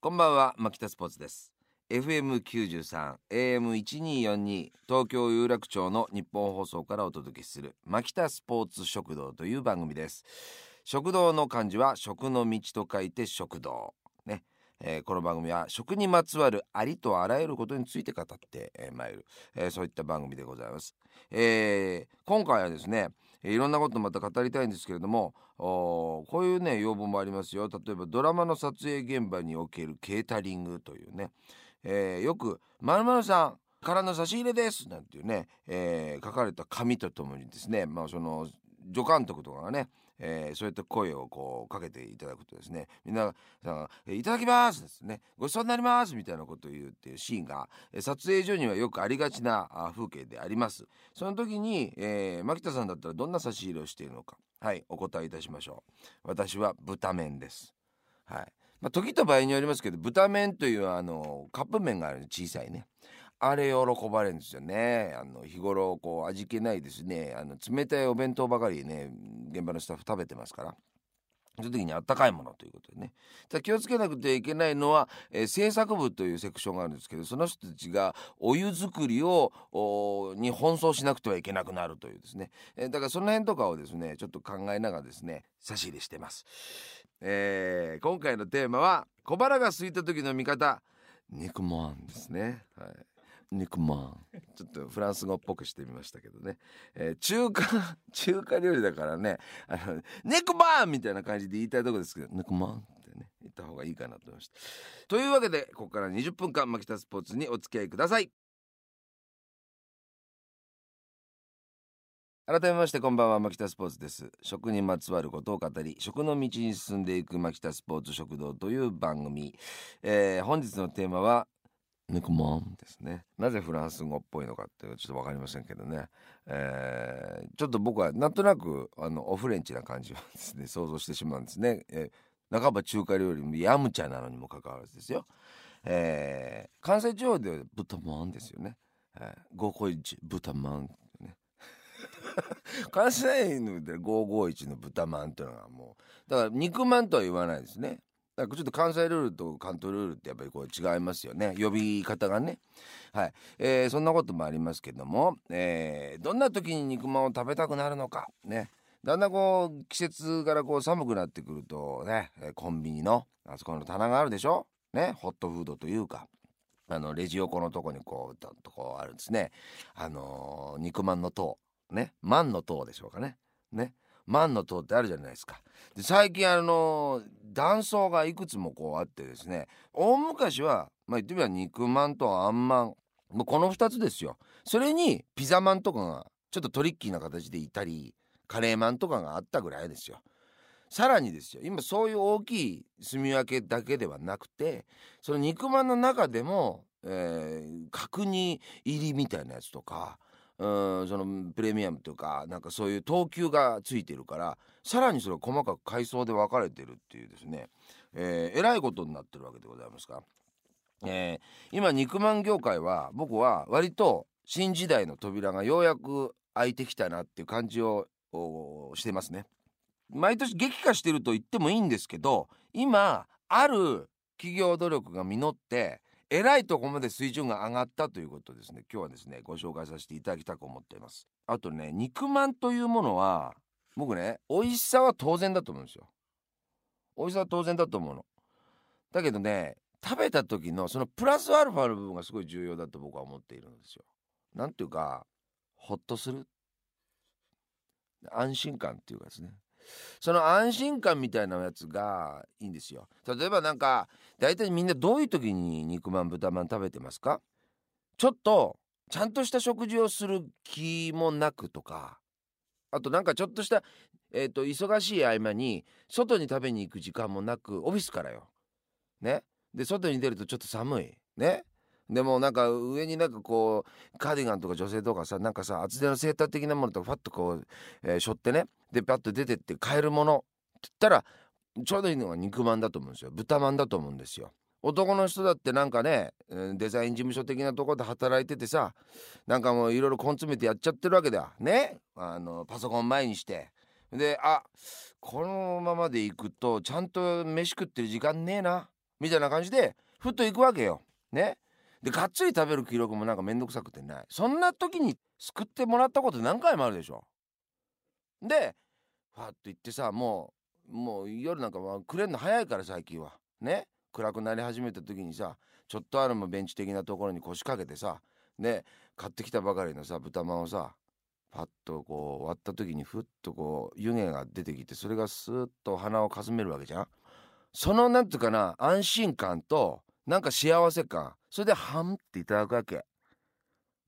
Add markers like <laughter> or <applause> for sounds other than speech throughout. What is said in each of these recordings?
こんばんは牧田スポーツです。FM93 AM1242 東京有楽町の日本放送からお届けする牧田スポーツ食堂という番組です。食堂の漢字は食の道と書いて食堂。ね。えー、この番組は食にまつわるありとあらゆることについて語ってまいる、えー、そういった番組でございます、えー、今回はですねいろんなことまた語りたいんですけれどもこういうね要望もありますよ。例えばドラマの撮影現場におけるケータリングというね、えー、よく「まるさんからの差し入れです」なんていうね、えー、書かれた紙とともにですねまあその助監督とかがねえー、そういった声をこうかけていただくとですねみんなさんいただきますですね。ごちそうになりますみたいなことを言うっていうシーンが撮影所にはよくありがちな風景であります。その時に、えー、牧田さんだったらどんな差し入れをしているのか。はいお答えいたしましょう。私は豚麺です。はい。まあ、時と場合によりますけど豚麺というあのカップ麺がある小さいね。あれ喜ばれるんですよね。あの日頃こう味気ないですね。あの冷たいお弁当ばかりね現場のスタッフ食べてますから。その時にあったかいものということでね。ただ気をつけなくてはいけないのは、えー、制作部というセクションがあるんですけどその人たちがお湯作りをに奔走しなくてはいけなくなるというですね、えー、だからその辺とかをですねちょっと考えながらですね差し入れしてます、えー、今回のテーマは小腹が空いた時の味方肉まんですね。はい。肉まん。<laughs> ちょっとフランス語っぽくしてみましたけどね、えー、中華 <laughs> 中華料理だからねあの肉まんみたいな感じで言いたいとこですけど肉まんってね言った方がいいかなと思いました。というわけでここから20分間牧田スポーツにお付き合いください。改めましてこんばんは牧田スポーツです。食にまつわることを語り食の道に進んでいく牧田スポーツ食堂という番組、えー、本日のテーマはネクマンですね。なぜフランス語っぽいのかってちょっと分かりませんけどね、えー、ちょっと僕はなんとなくあのオフレンチな感じをですね想像してしまうんですね、えー、半ば中華料理もヤムチャなのにもかかわらずですよ、えー、関西地方では豚まんですよね、えー、551豚まんね。<laughs> 関西ので551の豚まんっていうのがもうだから肉まんとは言わないですね。ちょっと関西ルールと関東ルールってやっぱりこう違いますよね。呼び方がね。はい、えー、そんなこともありますけども、えー、どんな時に肉まんを食べたくなるのか。ね。だんだんこう季節からこう寒くなってくるとねコンビニのあそこの棚があるでしょ？ね。ホットフードというか。あのレジ横のとこにこうとこうあるんですね。あのー、肉まんの塔。ね。まんの塔でしょうかね。ね。万の塔ってあるじゃないですか。で最近あの断層がいくつもこうあってですね大昔はまあ言ってみれば肉まんとあんまんもこの2つですよ。それにピザまんとかがちょっとトリッキーな形でいたりカレーマンとかがあったぐらいですよ。さらにですよ今そういう大きい住み分けだけではなくてその肉まんの中でも、えー、角煮入りみたいなやつとかうんそのプレミアムというかなんかそういう等級がついてるからさらにそれを細かく階層で分かれてるっていうですね、えー、えらいことになってるわけでございますが、えー、今肉まん業界は僕は割と新時代の扉がようやく開いてきたなっていう感じをしてますね。毎年激化してると言ってもいいんですけど今ある企業努力が実ってえらいとこまで水準が上がったということですね。今日はですねご紹介させていただきたく思っています。あとね肉まんというものは僕ね美味しさは当然だと思うんですよ。美味しさは当然だと思うの。だけどね食べた時のそのプラスアルファの部分がすごい重要だと僕は思っているんですよ。なんていうかほっとする。安心感っていうかですね。その安心感みたいなやつがいいんですよ例えばなんか大体みんなどういう時に肉まん豚まん食べてますか？ちょっとちゃんとした食事をする気もなくとかあとなんかちょっとしたえーと、忙しい合間に外に食べに行く時間もなくオフィスからよ。ね？で外に出るとちょっと寒い。ね？でもなんか上になんかこうカーディガンとか女性とかさなんかさ厚手のセーター的なものとかファッとこう、えー、背負ってねでパッと出てって買えるものって言ったらちょうどいいのが肉まんだと思うんですよ。豚まんだと思うんですよ。男の人だってなんかねデザイン事務所的なとこで働いててさなんかもういろいろ根詰めてやっちゃってるわけだ。ね？あのパソコン前にして。であこのままでいくとちゃんと飯食ってる時間ねえなみたいな感じでふっと行くわけよ。ね？でがっつり食べる記録もなんかめんどくさくてない。そんな時に救ってもらったこと何回もあるでしょ。でファッと行ってさもうもう夜なんかはくれんの早いから最近は。ね。暗くなり始めた時にさちょっとあるもベンチ的なところに腰掛けてさで買ってきたばかりのさ豚まんをさパッとこう割った時にふっとこう湯気が出てきてそれがスーッと鼻をかすめるわけじゃん。そのなんていうかな安心感となんか幸せ感それでハンっていただくわけ。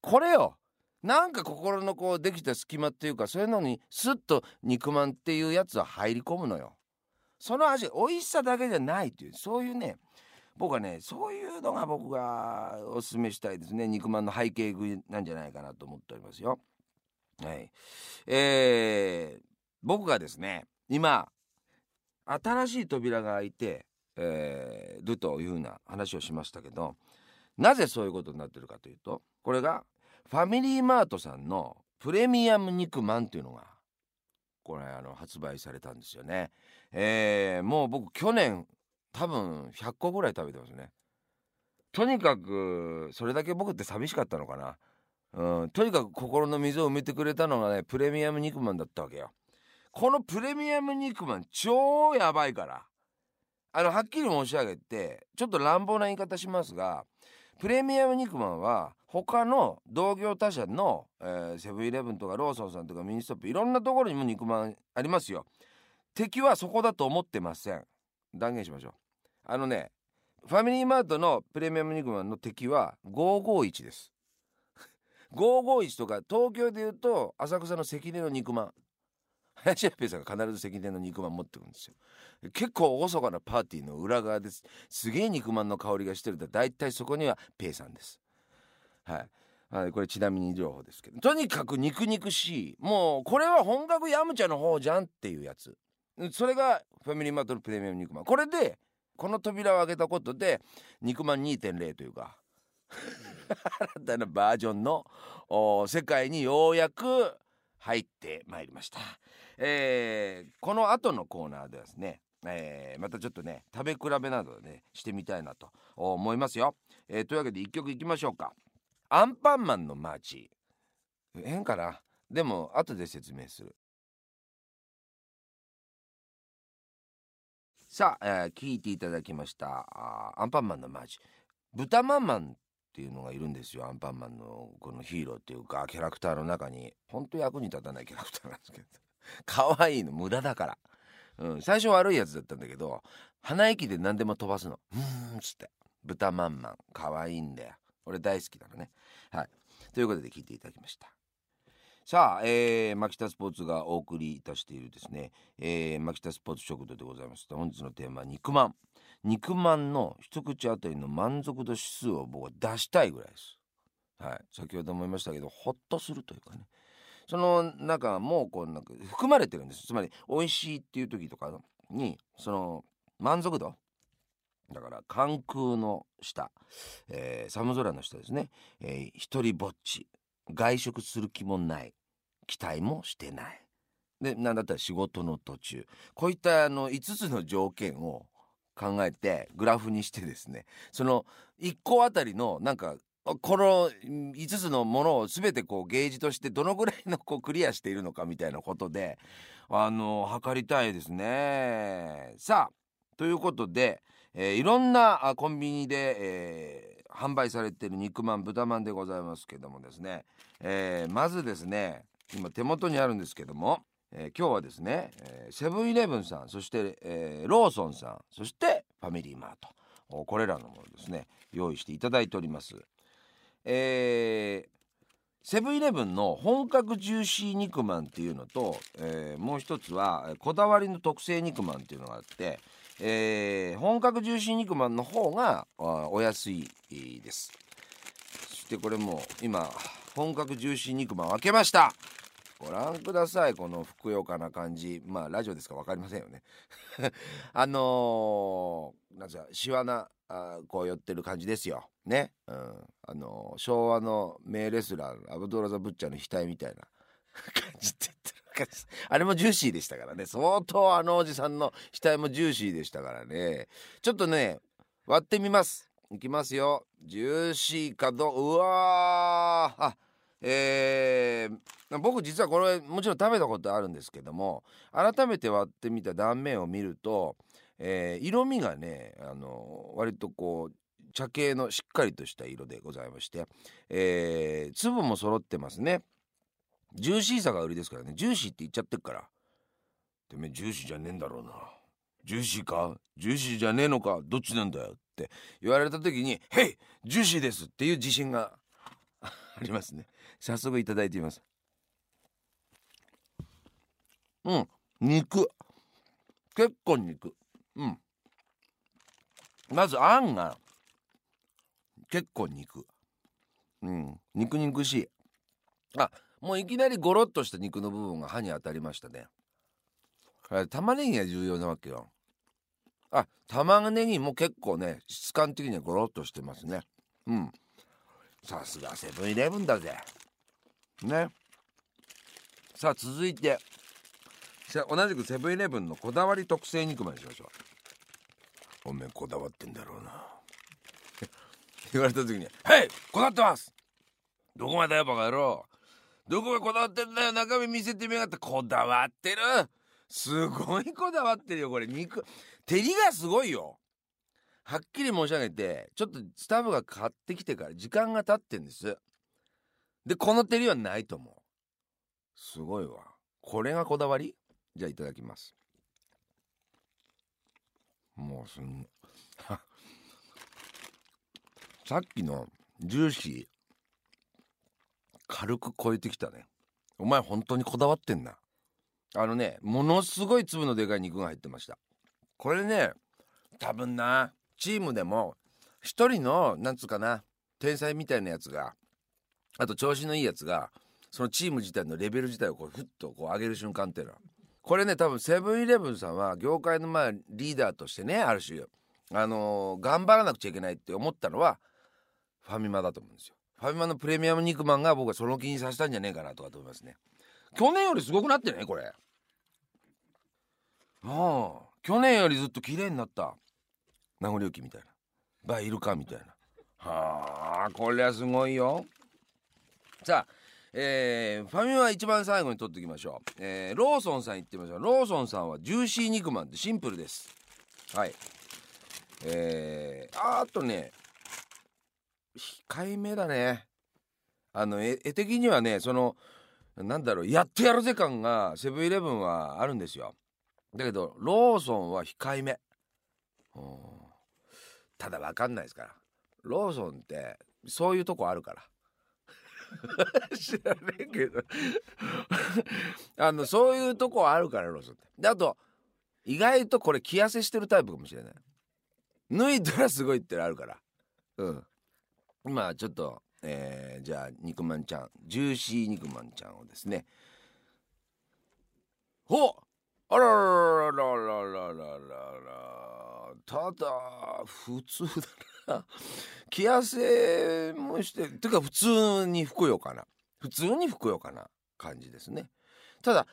これよ。なんか心のこうできた隙間っていうかそういうのにスッと肉まんっていうやつは入り込むのよ。その味美味しさだけじゃないっていうそういうね僕はねそういうのが僕がおすすめしたいですね。肉まんの背景食いなんじゃないかなと思っておりますよ。はい。えー、僕がですね今新しい扉が開いて、えー、るというふうな話をしましたけどなぜそういうことになってるかというとこれがファミリーマートさんのプレミアム肉まんっていうのがこれあの発売されたんですよね。えー、もう僕去年多分100個ぐらい食べてますね。とにかくそれだけ僕って寂しかったのかな。うん、とにかく心の溝を埋めてくれたのがねプレミアム肉まんだったわけよ。このプレミアム肉まん超やばいからあのはっきり申し上げてちょっと乱暴な言い方しますがプレミアム肉まんは他の同業他社のえセブンイレブンとかローソンさんとかミニストップいろんなところにも肉まんありますよ。敵はそこだと思ってません。断言しましょう。あのねファミリーマートのプレミアム肉まんの敵は551です。551とか東京でいうと浅草の関根の肉まん。林家ペイさんが必ず関根の肉まん持ってくるんですよ。結構厳かなパーティーの裏側です。すげえ肉まんの香りがしてると大体そこにはペイさんです。はい。はい、これちなみに情報ですけど。とにかく肉肉しい。もうこれは本格ヤムチャの方じゃんっていうやつ。それがファミリーマートのプレミアム肉まん。これでこの扉を開けたことで肉まん2.0というか <laughs> 新たなバージョンの世界にようやく入ってまいりました、えー、この後のコーナーではですね、えー、またちょっとね食べ比べなどねしてみたいなと思いますよ、えー、というわけで1曲いきましょうか。アンパンマンのマーチ変かな？でも後で説明する。さあ、えー、聞いていただきましたアンパンマンのマーチ豚まんまんっていうのがいるんですよ。アンパンマンのこのヒーローっていうかキャラクターの中に。ほんと役に立たないキャラクターなんですけど。<laughs> 可愛いの無駄だから、うん、最初悪いやつだったんだけど鼻息で何でも飛ばすの。うんっつって。豚まんまん。可愛いんだよ。俺大好きなのね。はい。ということで聞いていただきました。さあ、えー、牧田スポーツがお送りいたしているですね、えー、牧田スポーツ食堂でございます。本日のテーマ肉まん。肉まんの一口あたりの満足度指数を僕は出したいぐらいです。はい、先ほども言いましたけどほっとするというかね。その中もうこうなんか含まれてるんです。つまり美味しいっていう時とかにその満足度。だから関空の下、えー、寒空の下ですね、えー、一人ぼっち。外食する気もない。期待もしてない。でなんだったら仕事の途中。こういったあの5つの条件を考えてグラフにしてですねその1個あたりのなんかこの5つのものを全てこうゲージとしてどのぐらいのこうクリアしているのかみたいなことであの測りたいですね。さあということで、えー、いろんなコンビニで、えー、販売されてる肉まん豚まんでございますけどもですね、えー、まずですね今手元にあるんですけどもえー、今日はですね、えー、セブンイレブンさんそして、えー、ローソンさんそしてファミリーマート。これらのものですね用意していただいております。え、セブンイレブンの本格ジューシー肉まんっていうのと、え、もう一つはこだわりの特製肉まんっていうのがあって、え、本格ジューシー肉まんの方がお安いです。そしてこれも今本格ジューシー肉まん開けました。ご覧ください。このふくよかな感じ。まあラジオですか分かりませんよね。<laughs> あのー、なんかしわなあこう寄ってる感じですよ。ね、うん、あのー、昭和の名レスラーアブドラ・ザ・ブッチャーの額みたいな感じって言ってるあれもジューシーでしたからね。相当あのおじさんの額もジューシーでしたからねちょっとね割ってみますいきますよジューシーかどうわーあえー、僕実はこれもちろん食べたことあるんですけども改めて割ってみた断面を見ると、えー、色味がねあの割とこう茶系のしっかりとした色でございまして、えー、粒も揃ってますね。ジューシーさが売りですからね。ジューシーって言っちゃってっから。てめえジューシーじゃねえんだろうな。ジューシーか？ジューシーじゃねえのか？どっちなんだよって言われた時に「へいジューシーです」っていう自信がありますね。早速いただいてみます。うん。肉。結構肉。うん。まずあんが結構肉。うん。肉肉しい。あもういきなりゴロッとした肉の部分が歯に当たりましたね。玉ねぎが重要なわけよ。あ玉ねぎも結構ね質感的にはゴロッとしてますね。うん。さすがセブンイレブンだぜ。ね。さあ続いて。同じくセブンイレブンのこだわり特製肉までしましょう。おめえこだわってんだろうな。<laughs> 言われた時に「はいこだわってます!」どこまでだよバカ野郎どこがこだわってんだよ。中身見せてみやがってこだわってる。すごいこだわってるよこれ。肉照りがすごいよ。はっきり申し上げてちょっとスタッフが買ってきてから時間が経ってんです。でこの照りはないと思う。すごいわ。これがこだわり？じゃあいただきます。もうすん <laughs> さっきのジューシー。軽く超えてきたね。お前本当にこだわってんな。あのねものすごい粒のでかい肉が入ってました。これね多分なチームでも一人のなんつうかな天才みたいなやつがあと調子のいいやつがそのチーム自体のレベル自体をこうふっとこう上げる瞬間っていうのは。これね多分セブンイレブンさんは業界のまあリーダーとしてねある種あのー、頑張らなくちゃいけないって思ったのはファミマだと思うんですよ。ファミマのプレミアム肉まんが僕はその気にさせたんじゃねえかなとかと思いますね。去年よりすごくなってねこれ。ああ去年よりずっと綺麗になった。名残雪みたいな。バイルカみたいな。はあこれはすごいよ。さあ、えー、ファミマ一番最後に取っておきましょう、えー、ローソンさん行ってみましょう。ローソンさんはジューシー肉まんってシンプルです。はい。えー、あとね控えめだね。あの絵的にはねそのなんだろうやってやるぜ感がセブンイレブンはあるんですよ。だけどローソンは控えめ。ただ分かんないですから。ローソンってそういうとこあるから。<laughs> 知らねえけど。<laughs> あのそういうとこあるからローソンって。であと意外とこれ着痩せしてるタイプかもしれない。脱いだらすごいってあるから。うん。まあちょっとえー、じゃあ肉まんちゃんジューシー肉まんちゃんをですね。ほあらららららららららただ普通だな <laughs> 着痩せもしててか普通にふくよかな。普通にふくよかな感じですね。ただ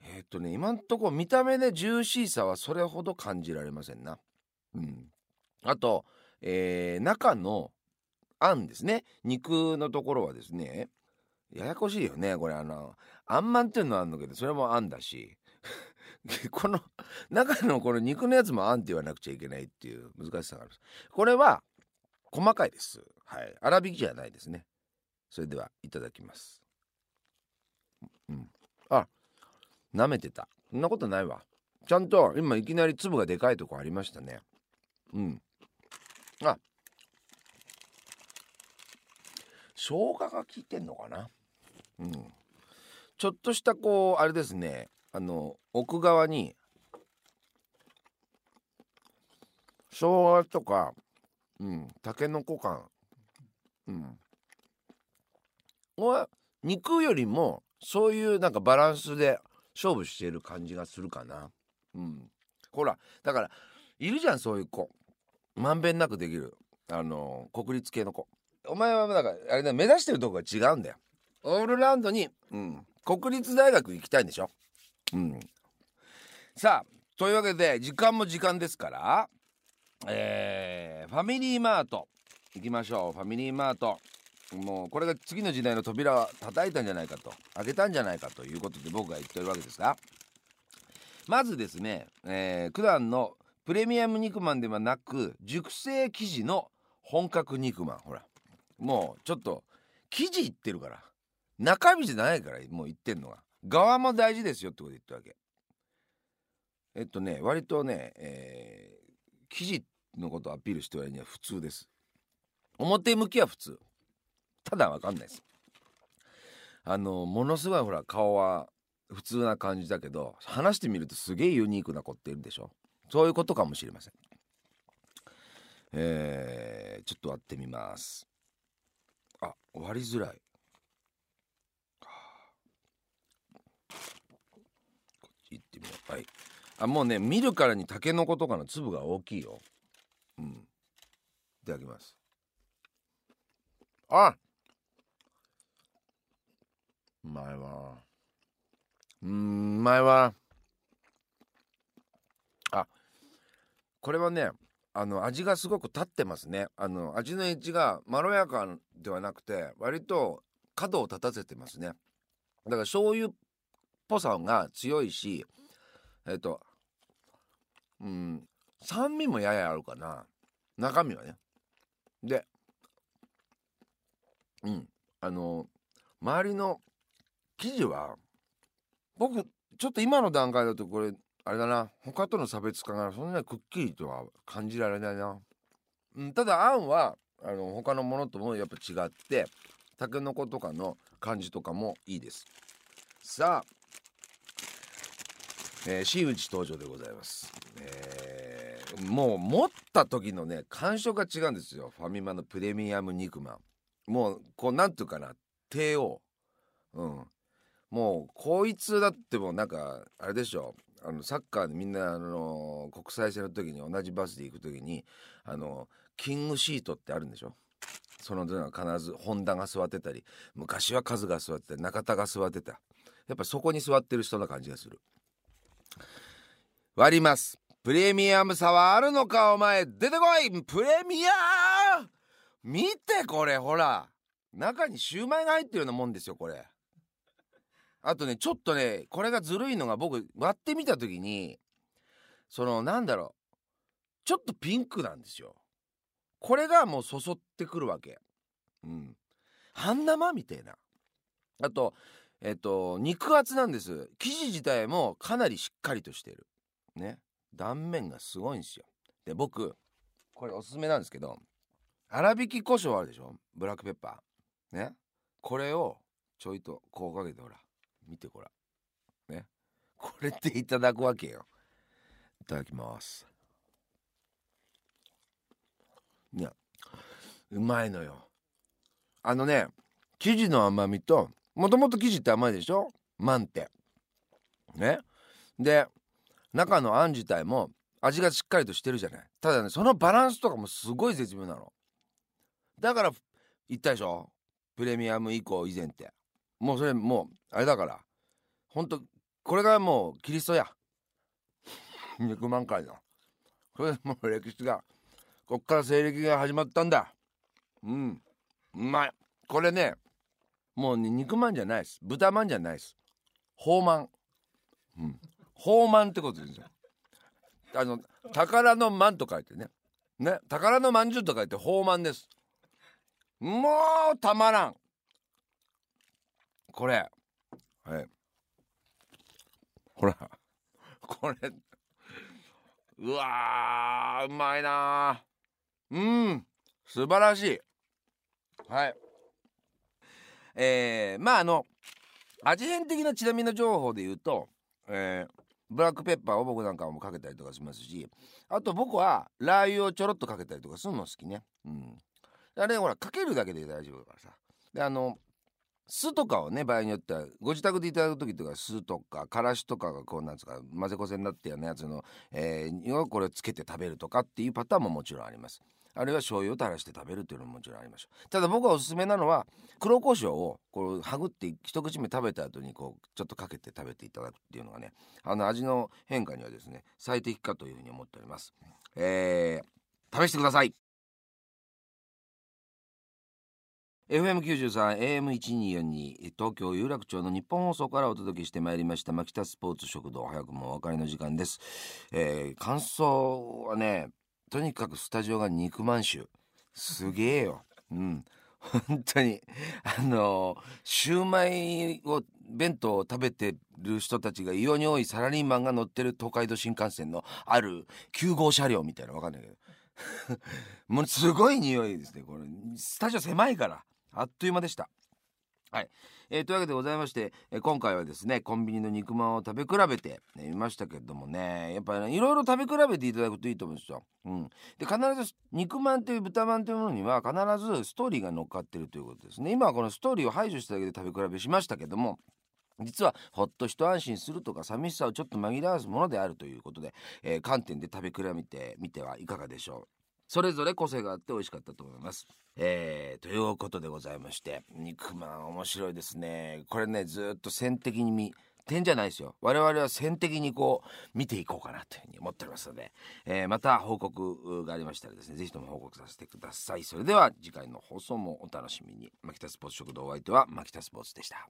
えー、っとね今んとこ見た目でジューシーさはそれほど感じられませんな。うん。あと、えー、中のあんですね。肉のところはですねややこしいよね。これあのあんまんっていうのはあんのけどそれもあんだし。<laughs> この中のこの肉のやつもあんって言わなくちゃいけないっていう難しさがあるこれは細かいです。はい。粗挽きじゃないですね。それではいただきます。うん。あ舐めてた。そんなことないわ。ちゃんと今いきなり粒がでかいとこありましたね。うん。あ。生姜が効いてんのかな？うん。ちょっとしたこうあれですね。あの奥側に生姜とかうん。たけのこ感。うん。は肉よりもそういうなんかバランスで勝負してる感じがするかな。うん。ほらだからいるじゃんそういう子。まんべんなくできる。あの国立系の子。お前はだからあれだ目指してるとこが違うんだよ。オールラウンドに、うん、国立大学行きたいんでしょ。うん。さあというわけで時間も時間ですからえー、ファミリーマート。行きましょう。ファミリーマート。もうこれが次の時代の扉を叩いたんじゃないかと。開けたんじゃないかということで僕が言ってるわけですが。まずですね、えー、九段のプレミアム肉まんではなく熟成生地の本格肉まん。ほら。もうちょっと生地いってるから。中身じゃないからもう言ってんのが。側も大事ですよってこと言ったわけ。えっとね割とね、えー、生地のことをアピールしてはいには普通です。表向きは普通。ただわかんないです。あのものすごいほら顔は普通な感じだけど話してみるとすげえユニークな子っているでしょ。そういうことかもしれません。えー、ちょっと割ってみます。あ割りづらい。こっち行ってみよう。はい。あもうね見るからにタケノコとかの粒が大きいよ。うん。いただきます。あうまいわ。うんうまいわ。あこれはねあの味がすごく立ってますね。あの味のエッジがまろやかではなくて割と角を立たせてますね。だから醤油っぽさが強いしえっとうん酸味もややあるかな。中身はね。でうんあの周りの生地は僕ちょっと今の段階だとこれあれだな。他との差別化がそんなにくっきりとは感じられないな、うん、ただあんはあの他のものともやっぱ違ってたけのことかの感じとかもいいです。さあ、えー、真打ち登場でございます、えー、もう持った時のね感触が違うんですよ。ファミマのプレミアム肉まん。もうこうなんていうかな帝王。うん。もうこいつだってもうなんかあれでしょ。あのサッカーでみんなあの国際戦の時に同じバスで行く時にあのキングシートってあるんでしょ。そのは必ず本田が座ってたり昔はカズが座ってた中田が座ってた。やっぱそこに座ってる人な感じがする。割ります。プレミアムさはあるのかお前。出てこい。プレミア見てこれ。ほら。中にシューマイが入ってるようなもんですよこれ。あとねちょっとねこれがずるいのが僕割ってみた時にそのなんだろう。ちょっとピンクなんですよ。これがもうそそってくるわけ。うん。半生みたいな。あとえっと肉厚なんです。生地自体もかなりしっかりとしてる。ね。断面がすごいんですよ。で僕これおすすめなんですけど粗挽き胡椒あるでしょ？ブラックペッパー。ね。これをちょいとこうかけてほら見てこらね。これっていただくわけよ。いただきます。いやうまいのよ。あのね生地の甘みともともと生地って甘いでしょ？マンってね？で中のあん自体も味がしっかりとしてるじゃない。ただねそのバランスとかもすごい絶妙なの。だから言ったでしょ？プレミアム以降以前って。もうそれもうあれだから。ほんとこれがもうキリストや。<laughs> 肉万回の。これもう歴史がこっから西暦が始まったんだ。うん。うまい。これねもう、ね、肉まんじゃないです。豚まんじゃないです。宝満。うん。宝満ってことですよ。あの宝の満と書いてね。ね。宝のまんじゅうと書いて宝満です。もうたまらん。これ。はい。ほら。これ。うわうまいなうん。素晴らしい。はい。えー、まああの味変的なちなみの情報で言うと、えー、ブラックペッパーを僕なんかもかけたりとかしますしあと僕はラー油をちょろっとかけたりとかするの好きね。うん。あれほらかけるだけで大丈夫だからさ。であの酢とかをね場合によってはご自宅でいただく時とか酢とかからしとかがこうなんですか混ぜこぜになったようなやつの、えー、これをつけて食べるとかっていうパターンももちろんあります。あるいは醤油を垂らして食べるっていうのももちろんありましょう。ただ僕がおすすめなのは黒胡椒をこうはぐって一口目食べた後にこうちょっとかけて食べていただくっていうのがねあの味の変化にはですね最適かというふうに思っております。えー試してください。FM93 AM1242 東京有楽町の日本放送からお届けしてまいりました牧田スポーツ食堂。早くもお別れの時間です、えー、感想はねとにかくスタジオが肉満州すげえよ。うん。本当に。あのシューマイを弁当を食べてる人たちが異様に多いサラリーマンが乗ってる東海道新幹線のある9号車両みたいなの分かんないけど。<laughs> もうすごい匂いですねこれ。スタジオ狭いから。あっという間でした。はい、えー、というわけでございまして、えー、今回はですねコンビニの肉まんを食べ比べてみ、ましたけどもねやっぱり、ね、いろいろ食べ比べていただくといいと思うんですよ。うん、で必ず肉まんという豚まんというものには必ずストーリーが乗っかってるということですね。今はこのストーリーを排除しただけで食べ比べしましたけども実はほっと一安心するとか寂しさをちょっと紛らわすものであるということで、えー、観点で食べ比べてみてはいかがでしょう。それぞれ個性があって美味しかったと思います。えー、ということでございまして。肉まん面白いですね。これねずっと線的に見点じゃないですよ。我々は線的にこう見ていこうかなというふうに思っておりますので、えー、また報告がありましたらですね是非とも報告させてください。それでは次回の放送もお楽しみに。牧田スポーツ食堂お相手は牧田スポーツでした。